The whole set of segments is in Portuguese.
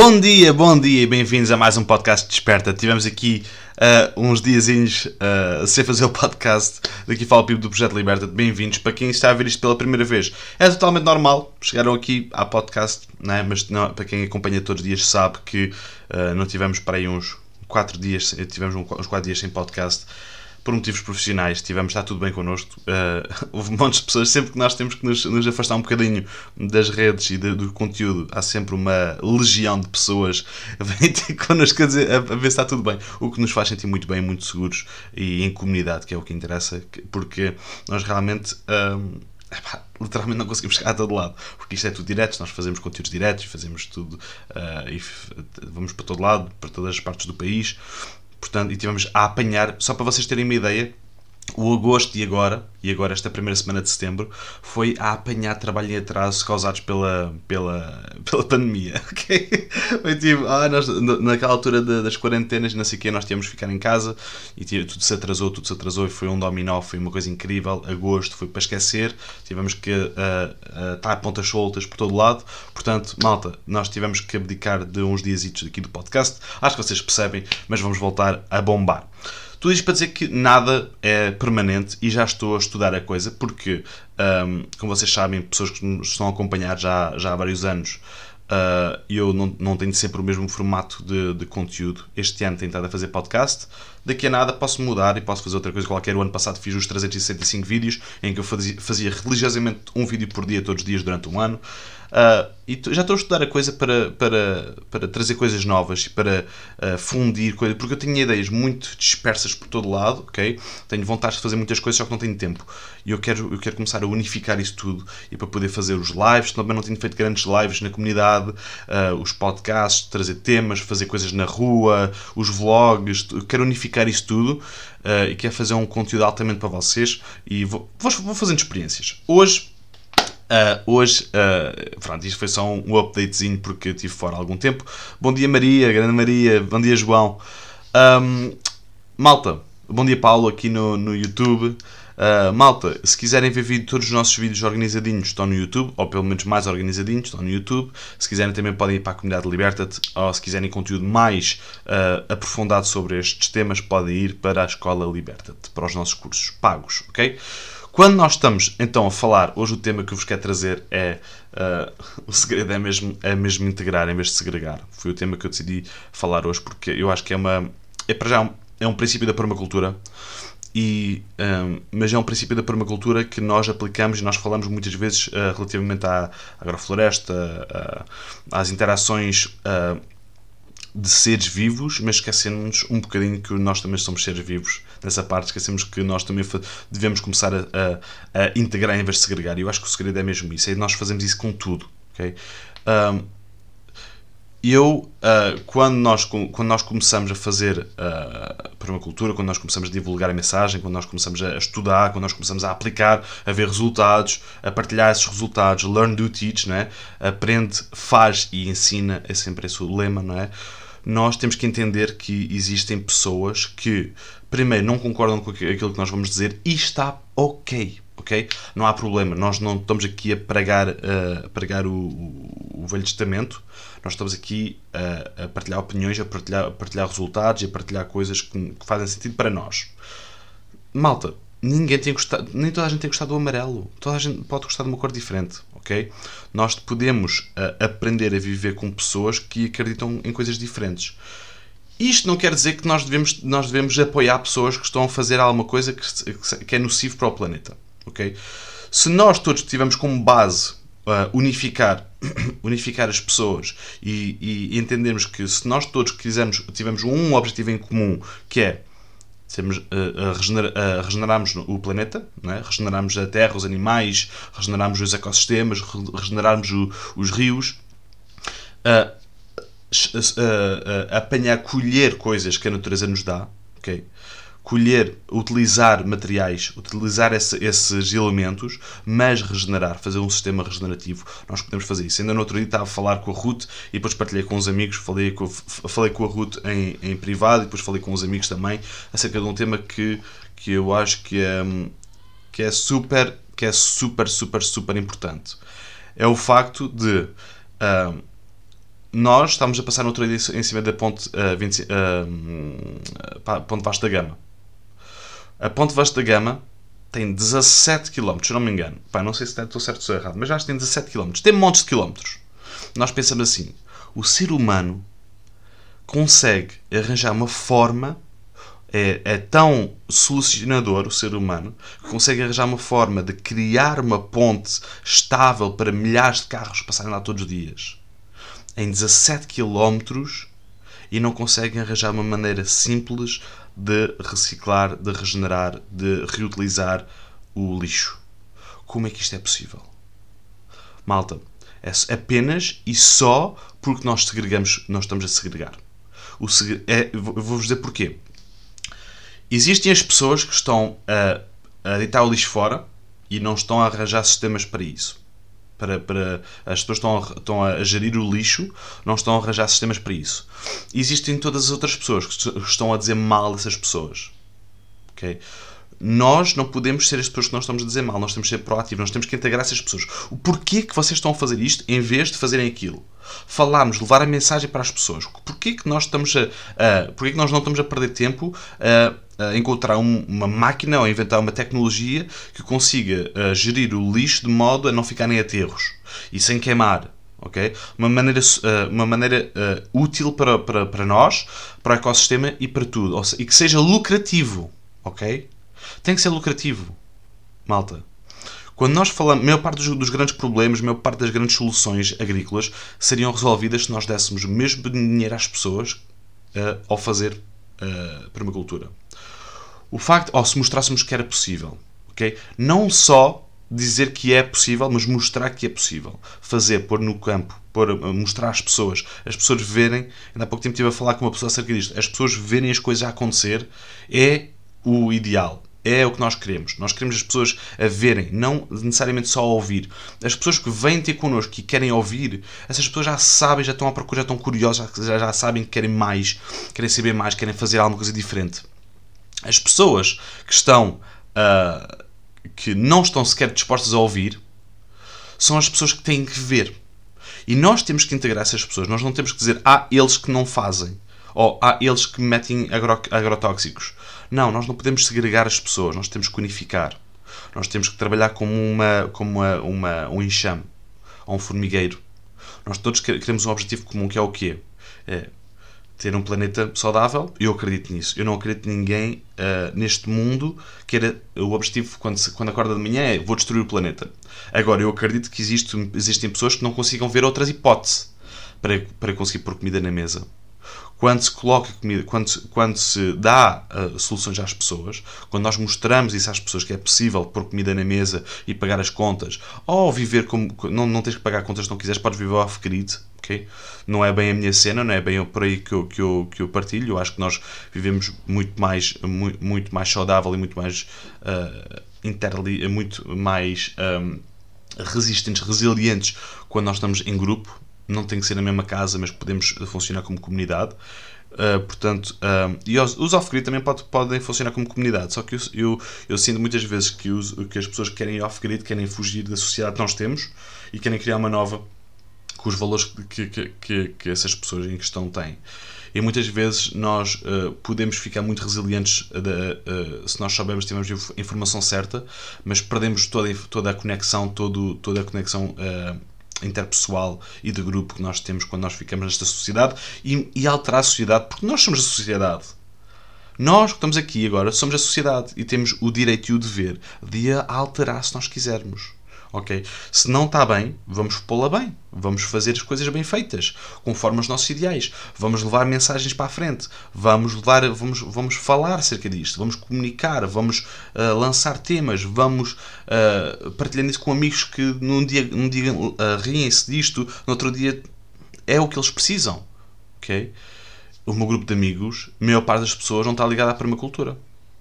Bom dia, bom dia e bem-vindos a mais um podcast Desperta. Tivemos aqui uh, uns diazinhos uh, sem fazer o podcast. Daqui fala o Pipo do Projeto Liberta. Bem-vindos. Para quem está a ver isto pela primeira vez, é totalmente normal. Chegaram aqui à podcast, né? mas não, para quem acompanha todos os dias sabe que uh, não tivemos para aí uns 4 dias, tivemos uns 4 dias sem podcast por motivos profissionais, tivemos, está tudo bem connosco. Uh, houve montes de pessoas, sempre que nós temos que nos, nos afastar um bocadinho das redes e de, do conteúdo, há sempre uma legião de pessoas a virem ter connosco a, dizer, a, a, ver se está tudo bem. O que nos faz sentir muito bem, muito seguros e em comunidade, que é o que interessa, porque nós realmente. Um, Epá, literalmente não conseguimos chegar a todo lado, porque isto é tudo direto, nós fazemos conteúdos diretos, fazemos tudo uh, e vamos para todo lado, para todas as partes do país, Portanto, e tivemos a apanhar, só para vocês terem uma ideia, o agosto e agora, e agora esta primeira semana de setembro, foi a apanhar trabalho em atraso causados pela, pela, pela pandemia. Okay? Foi tipo, ah, nós, naquela altura de, das quarentenas, não sei o quê, nós tínhamos que ficar em casa e tudo se atrasou, tudo se atrasou e foi um dominó, foi uma coisa incrível. Agosto foi para esquecer, tivemos que uh, uh, estar a pontas soltas por todo lado. Portanto, malta, nós tivemos que abdicar de uns dias aqui do podcast. Acho que vocês percebem, mas vamos voltar a bombar. Tudo isto para dizer que nada é permanente e já estou a estudar a coisa, porque, um, como vocês sabem, pessoas que nos estão a acompanhar já, já há vários anos, uh, eu não, não tenho sempre o mesmo formato de, de conteúdo. Este ano tenho estado a fazer podcast, daqui a nada posso mudar e posso fazer outra coisa qualquer. O ano passado fiz os 365 vídeos, em que eu fazia, fazia religiosamente um vídeo por dia, todos os dias, durante um ano. Uh, e já estou a estudar a coisa para, para, para trazer coisas novas e para uh, fundir coisas, porque eu tinha ideias muito dispersas por todo lado, ok? Tenho vontade de fazer muitas coisas, só que não tenho tempo. E eu quero, eu quero começar a unificar isso tudo e para poder fazer os lives. Também não tenho feito grandes lives na comunidade, uh, os podcasts, trazer temas, fazer coisas na rua, os vlogs. Quero unificar isso tudo e quero fazer um conteúdo altamente para vocês e vou, vou, vou fazendo experiências. Hoje Uh, hoje, uh, pronto, isto foi só um, updatezinho porque estive fora há algum tempo. Bom dia, Maria, grande Maria, bom dia, João. Um, malta, bom dia, Paulo, aqui no, no YouTube. Uh, malta, se quiserem ver vídeo, todos os nossos vídeos organizadinhos estão no YouTube, ou pelo menos mais organizadinhos estão no YouTube. Se quiserem também podem ir para a comunidade Liberta-te, ou se quiserem conteúdo mais uh, aprofundado sobre estes temas, podem ir para a Escola Liberta-te, para os nossos cursos pagos, ok? Quando nós estamos então a falar, hoje o tema que eu vos quero trazer é uh, o segredo é mesmo, é mesmo integrar em vez de segregar. Foi o tema que eu decidi falar hoje porque eu acho que é uma. É para já um, é um princípio da permacultura. E, um, mas é um princípio da permacultura que nós aplicamos e nós falamos muitas vezes uh, relativamente à agrofloresta, uh, às interações de seres vivos, mas esquecemos um bocadinho que nós também somos seres vivos. Nessa parte, esquecemos que nós também devemos começar a, a, a, integrar em vez de segregar. E eu acho que o segredo é mesmo isso. É nós fazemos isso com tudo. Okay? Um, eu, uh, quando, nós, quando nós começamos a fazer uh, permacultura, quando nós começamos a divulgar a mensagem, quando nós começamos a estudar, quando nós começamos a aplicar, a ver resultados, a partilhar esses resultados, learn, do, teach, não é? aprende, faz e ensina, é sempre esse o lema, não é? nós temos que entender que existem pessoas que, primeiro, não concordam com aquilo que nós vamos dizer e está ok, ok? Não há problema, nós não estamos aqui a pregar, uh, a pregar o, o, o, Velho Testamento, nós estamos aqui a, a partilhar opiniões, a partilhar, a partilhar resultados e a partilhar coisas que, que fazem sentido para nós. Malta, ninguém tem gostado, nem toda a gente tem gostado do amarelo. Toda a gente pode gostar de uma cor diferente, ok? Nós podemos uh, aprender a viver com pessoas que acreditam em coisas diferentes. Isto não quer dizer que nós devemos, nós devemos apoiar pessoas que estão a fazer alguma coisa que, que é nocivo para o planeta, ok? Se nós todos tivermos como base uh, unificar, unificar as pessoas e, e entendermos que se nós todos quisermos, tivermos um objetivo em comum, que é Temos, uh, uh, regenerarmos o planeta, é? regenerarmos a terra, os animais, regenerarmos os ecossistemas, regenerarmos o, os rios, apanhar, colher coisas que a natureza nos dá, okay? Colher, utilizar materiais, utilizar esse, esses elementos, mas regenerar, fazer um sistema regenerativo. Nós podemos fazer isso. Ainda no outro dia estava a falar com a Ruth e depois partilhei com os amigos, falei com, falei com a Ruth em, em privado e depois falei com os amigos também acerca de um tema que, que eu acho que é, que é super, que é super, super, super importante. É o facto de uh, nós estamos a passar no outro dia em cima da ponte, uh, 20, uh, ponte Vasco da Gama. A ponte Vasco da Gama tem 17 km, se não me engano. Pá, não sei se estou certo ou se errado, mas acho que tem 17 km. Tem montes de quilómetros. Nós pensamos assim: o ser humano consegue arranjar uma forma, é, é tão solucionador o ser humano, que consegue arranjar uma forma de criar uma ponte estável para milhares de carros passarem lá todos os dias em 17 km e não conseguem arranjar uma maneira simples de reciclar, de regenerar, de reutilizar o lixo. Como é que isto é possível? Malta, é apenas e só porque nós segregamos, nós estamos a segregar. O é, Vou-vos dizer porquê. Existem as pessoas que estão a, a deitar o lixo fora e não estão a arranjar sistemas para isso. Para, para, as pessoas estão a, estão a gerir o lixo, não estão a arranjar sistemas para isso. Existem todas as outras pessoas que estão a dizer mal dessas pessoas. Okay? Nós não podemos ser as pessoas que nós estamos a dizer mal, nós temos que ser proativos, nós temos que integrar essas pessoas. O porquê que vocês estão a fazer isto em vez de fazerem aquilo? Falarmos, levar a mensagem para as pessoas. Porquê que nós, estamos a, uh, porquê que nós não estamos a perder tempo a, a encontrar um, uma máquina ou inventar uma tecnologia que consiga uh, gerir o lixo de modo a não ficar em aterros e sem queimar? Okay? Uma maneira, uma maneira uh, útil para, para, para nós, para o ecossistema e para tudo. Seja, e que seja lucrativo. ok? Tem que ser lucrativo. Malta. Quando nós falamos, a maior parte dos, dos, grandes problemas, a maior parte das grandes soluções agrícolas seriam resolvidas se nós dessemos o mesmo dinheiro às pessoas uh, ao fazer uh, permacultura. O facto, ou se mostrássemos que era possível, ok? Não só dizer que é possível, mas mostrar que é possível. Fazer, pôr no campo, pôr, mostrar às pessoas, as pessoas verem. Ainda há pouco tempo estive a falar com uma pessoa acerca disto. As pessoas verem as coisas a acontecer é o ideal. É o que nós queremos. Nós queremos as pessoas a verem, não necessariamente só a ouvir. As pessoas que vêm ter connosco e querem ouvir, essas pessoas já sabem, já estão à procura, já estão curiosas, já, já sabem que querem mais, querem saber mais, querem fazer alguma coisa diferente. As pessoas que estão. Uh, que não estão sequer dispostas a ouvir são as pessoas que têm que ver. E nós temos que integrar essas pessoas. Nós não temos que dizer, ah, eles que não fazem. Ou há ah, eles que metem agro agrotóxicos. Não, nós não podemos segregar as pessoas, nós temos que unificar. Nós temos que trabalhar como, uma, como uma, uma, um enxame ou um formigueiro. Nós todos queremos um objetivo comum que é o quê? É ter um planeta saudável. Eu acredito nisso. Eu não acredito ninguém uh, neste mundo que era o objetivo quando, se, quando acorda de manhã é vou destruir o planeta. Agora, eu acredito que existe, existem pessoas que não consigam ver outras hipóteses para, para conseguir pôr comida na mesa quando se coloca comida, quando quando se dá uh, soluções às pessoas, quando nós mostramos isso às pessoas que é possível pôr comida na mesa e pagar as contas, ou viver como. Não, não tens que pagar contas se não quiseres, podes viver off-grid, ok? Não é bem a minha cena, não é bem por aí que eu, que eu, que eu partilho. Eu acho que nós vivemos muito mais, muito, muito mais saudável e muito mais. Uh, interli, muito mais. Um, resistentes, resilientes quando nós estamos em grupo, não tem que ser na mesma casa, mas podemos funcionar como comunidade. Uh, portanto, uh, e os, os off-grid também pode, podem funcionar como comunidade, só que eu, eu, eu sinto muitas vezes que, os, que as pessoas que querem off-grid querem fugir da sociedade que nós temos e querem criar uma nova com os valores que, que, que, que essas pessoas em questão têm. E muitas vezes nós uh, podemos ficar muito resilientes de, se nós soubermos, tivermos a informação certa, mas perdemos toda, toda a conexão, todo, toda a conexão interpessoal e de grupo que nós temos quando nós ficamos nesta sociedade e, e alterar a sociedade, porque nós somos a sociedade. Nós que estamos aqui agora somos a sociedade e temos o direito e o dever de a alterar se nós quisermos ok? Se não está bem, vamos pô-la bem. Vamos fazer as coisas bem feitas, conforme os nossos ideais. Vamos levar mensagens para a frente. Vamos levar, vamos, vamos falar acerca disto. Vamos comunicar. Vamos uh, lançar temas. Vamos uh, partilhando isso com amigos que num dia, num dia uh, riem-se disto, no outro dia é o que eles precisam, ok? O meu grupo de amigos, a maior parte das pessoas não está ligada à permacultura.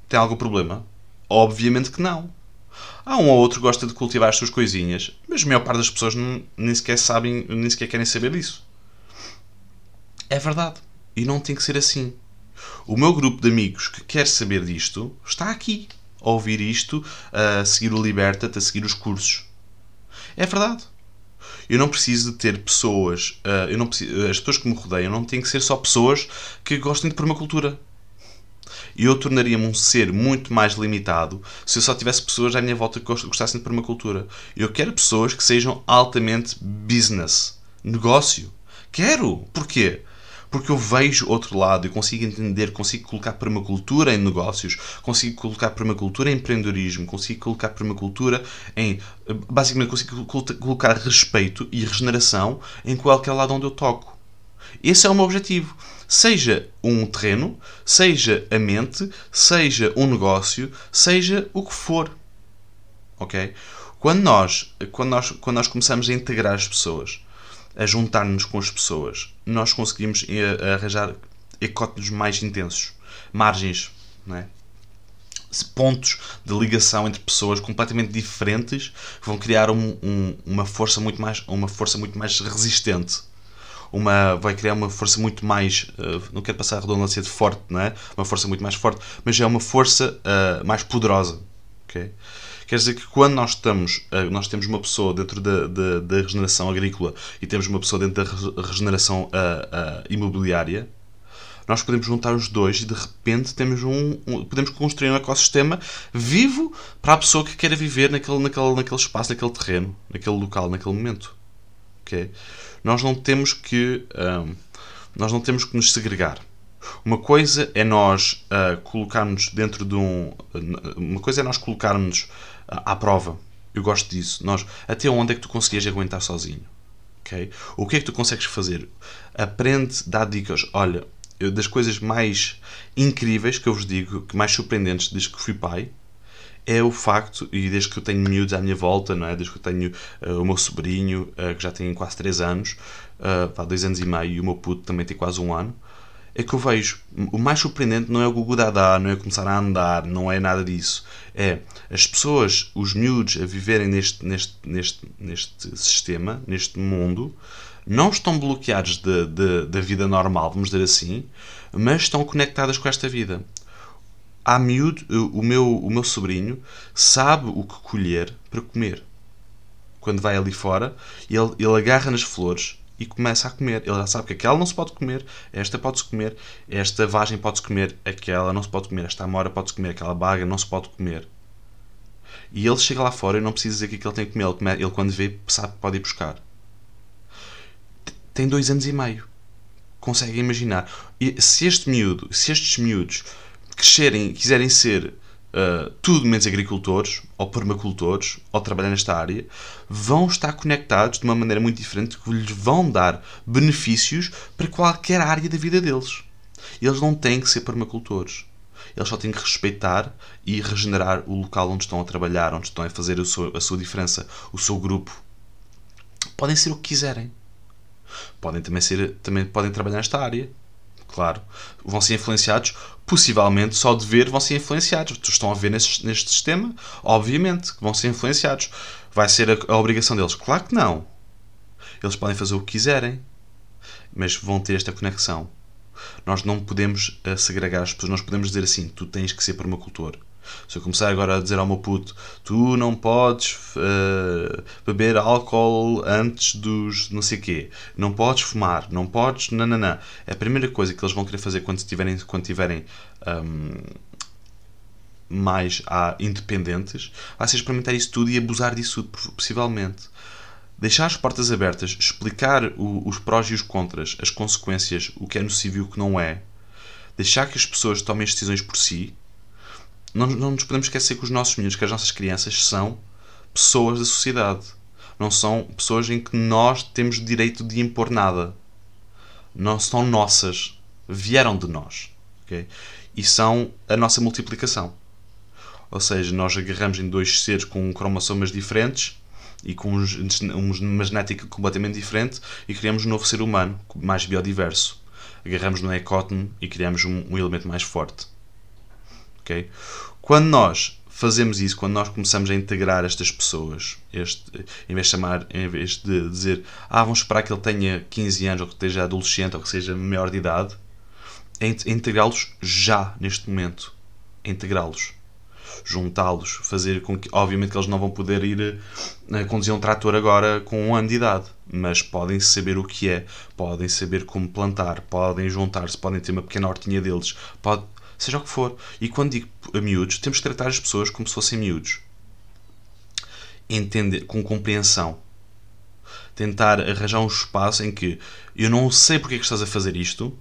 Tem algum problema? Obviamente que não. Há um ou outro que gosta de cultivar as suas coisinhas, mas a maior parte das pessoas nem sequer sabem, nem sequer querem saber disso. É verdade. E não tem que ser assim. O meu grupo de amigos que quer saber disto está aqui, a ouvir isto, a seguir o Liberta, a seguir os cursos. É verdade. Eu não preciso de ter pessoas, uh, eu não preciso, as pessoas que me rodeiam não têm que ser só pessoas que gostem de permacultura. E eu tornaria-me um ser muito mais limitado se eu só tivesse pessoas à minha volta que gostassem de permacultura. Eu quero pessoas que sejam altamente business, negócio. Quero! Porquê? porque eu vejo outro lado e consigo entender, consigo colocar permacultura em negócios, consigo colocar permacultura em empreendedorismo, consigo colocar permacultura em. Basicamente, consigo colocar respeito e regeneração em qualquer lado onde eu toco. Esse é o meu objetivo. Seja um terreno, seja a mente, seja um negócio, seja o que for. Ok? Quando nós, quando nós, quando nós começamos a integrar as pessoas, a juntar-nos com as pessoas, nós conseguimos eh, arranjar ecótonos mais intensos, margens, não é? pontos de ligação entre pessoas completamente diferentes que vão criar um, um, uma força muito mais uma força muito mais resistente uma vai criar uma força muito mais uh, não quero passar a redundância de forte não é uma força muito mais forte mas é uma força uh, mais poderosa ok Quer dizer que quando nós estamos, eh, nós temos uma pessoa dentro da, da, da regeneração agrícola e temos uma pessoa dentro da regeneração imobiliária, nós podemos juntar os dois e de repente temos um, um, podemos construir um ecossistema vivo para a pessoa que queira viver naquele, naquele, naquele espaço, naquele terreno, naquele local, naquele momento. Okay? Nós não temos que um, nós não temos que nos segregar. Uma coisa é nós uh, colocarmos dentro de um. Uma coisa é nós colocarmos à prova. Eu gosto disso. Nós, até onde é que tu conseguias aguentar sozinho? Okay? O que é que tu consegues fazer? Aprende, dá dicas. Olha, eu, das coisas mais incríveis que eu vos digo, que mais surpreendentes desde que fui pai, é o facto, e desde que eu tenho miúdos à minha volta, não é? desde que eu tenho uh, o meu sobrinho, uh, que já tem quase 3 anos, uh, há 2 anos e meio, e o meu puto também tem quase um ano, é que eu vejo, o mais surpreendente não é o Google Dada, não é começar a andar, não é nada disso. É as pessoas, os miúdos a viverem neste, neste, neste, neste sistema, neste mundo, não estão bloqueados da vida normal, vamos dizer assim, mas estão conectadas com esta vida. Há miúdo, o meu, o meu sobrinho sabe o que colher para comer. Quando vai ali fora, ele, ele agarra nas flores, e começa a comer. Ele já sabe que aquela não se pode comer, esta pode-se comer, esta vagem pode-se comer, aquela não se pode comer, esta amora pode-se comer, aquela baga não se pode comer. E ele chega lá fora e não precisa dizer que ele tem que comer. Ele, ele quando vê, sabe que pode ir buscar. Tem dois anos e meio. Consegue imaginar. E se este miúdo, se estes miúdos crescerem e quiserem ser uh, tudo menos agricultores, ou permacultores, ou trabalhar nesta área, vão estar conectados de uma maneira muito diferente que lhes vão dar benefícios para qualquer área da vida deles. Eles não têm que ser permacultores. Eles só têm que respeitar e regenerar o local onde estão a trabalhar, onde estão a fazer a sua, a sua diferença, o seu grupo. Podem ser o que quiserem. Podem também, ser, também podem trabalhar nesta área claro. Vão ser influenciados, possivelmente só de ver vão ser influenciados. Estão a ver neste, neste sistema, obviamente, que vão ser influenciados. Vai ser a, a obrigação deles? Claro que não. Eles podem fazer o que quiserem, mas vão ter esta conexão. Nós não podemos uh, segregar as pessoas, nós podemos dizer assim: tu tens que ser permacultor. Se eu começar agora a dizer ao meu puto, tu não podes uh, beber álcool antes dos não sei quê, não podes fumar, não podes. Nananã. A primeira coisa que eles vão querer fazer quando tiverem, quando tiverem um, mais ah, independentes vai ser experimentar isso tudo e abusar disso possivelmente. Deixar as portas abertas, explicar o, os prós e os contras, as consequências, o que é nocivo e o que não é. Deixar que as pessoas tomem as decisões por si não, não nos podemos esquecer que os nossos meninos, que as nossas crianças são pessoas da sociedade. Não são pessoas em que nós temos direito de impor nada. Não são nossas. Vieram de nós. Okay? E são a nossa multiplicação. Ou seja, nós agarramos em dois seres com cromossomas diferentes e com uma genética completamente diferente e criamos um novo ser humano, mais biodiverso. Agarramos no ecótono e criamos um, um elemento mais forte. Okay? Quando nós fazemos isso, quando nós começamos a integrar estas pessoas, este, em vez de chamar, em vez de dizer, ah, vamos esperar que ele tenha 15 anos, ou que esteja adolescente, ou que seja maior de idade, é integrá-los já, neste momento. É integrá-los. juntá-los, fazer com que, obviamente, que eles não vão poder ir uh, conduzir um trator agora com um ano de idade, mas podem saber o que é, podem saber como plantar, podem juntar-se, podem ter uma pequena hortinha deles, pode, seja o que for. E quando digo miúdos, temos que tratar as pessoas como se fossem miúdos. Entender, com compreensão. Tentar arranjar um espaço em que eu não sei porque é que estás a fazer isto,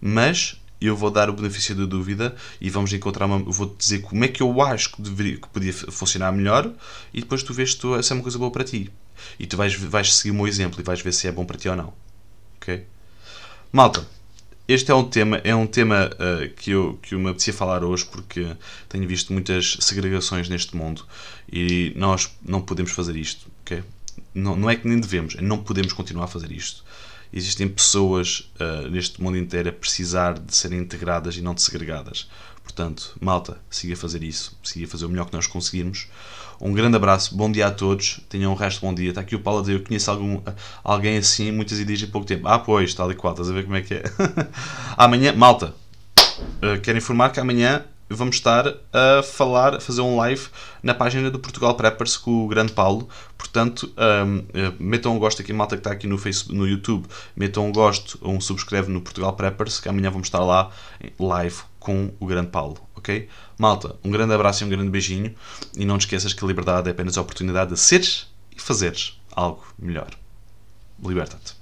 mas eu vou dar o benefício da dúvida e vamos encontrar uma. Vou dizer como é que eu acho que, deveria, que podia funcionar melhor e depois tu vês se, se é uma coisa boa para ti. E tu vais, vais seguir o meu exemplo e vais ver se é bom para ti ou não. Ok? Malta, este é um tema, é um tema uh, que, eu, que eu me apetecia falar hoje porque tenho visto muitas segregações neste mundo e nós não podemos fazer isto, ok? Não, não é que nem devemos, é não podemos continuar a fazer isto. Existem pessoas uh, neste mundo inteiro a precisar de serem integradas e não de segregadas. Portanto, malta, siga a fazer isso, siga a fazer o melhor que nós conseguirmos. Um grande abraço, bom dia a todos, tenham um resto de bom dia. Está aqui o Paulo a dizer, eu conheço algum, alguém assim, muitas ideias em pouco tempo. Ah, pois, tal e qual, estás a ver como é que é. amanhã, malta, uh, quero informar que amanhã vamos estar a falar, a fazer um live na página do Portugal Preppers com o grande Paulo. Portanto, um, eh, metam um gosto aqui, malta que está aqui no, Facebook, no YouTube, metam um gosto um subscreve no Portugal Preppers, que amanhã vamos estar lá live com o grande Paulo, ok? Malta, um grande abraço e um grande beijinho e não te esqueças que a liberdade é apenas a oportunidade de seres e fazeres algo melhor. Liberta-te.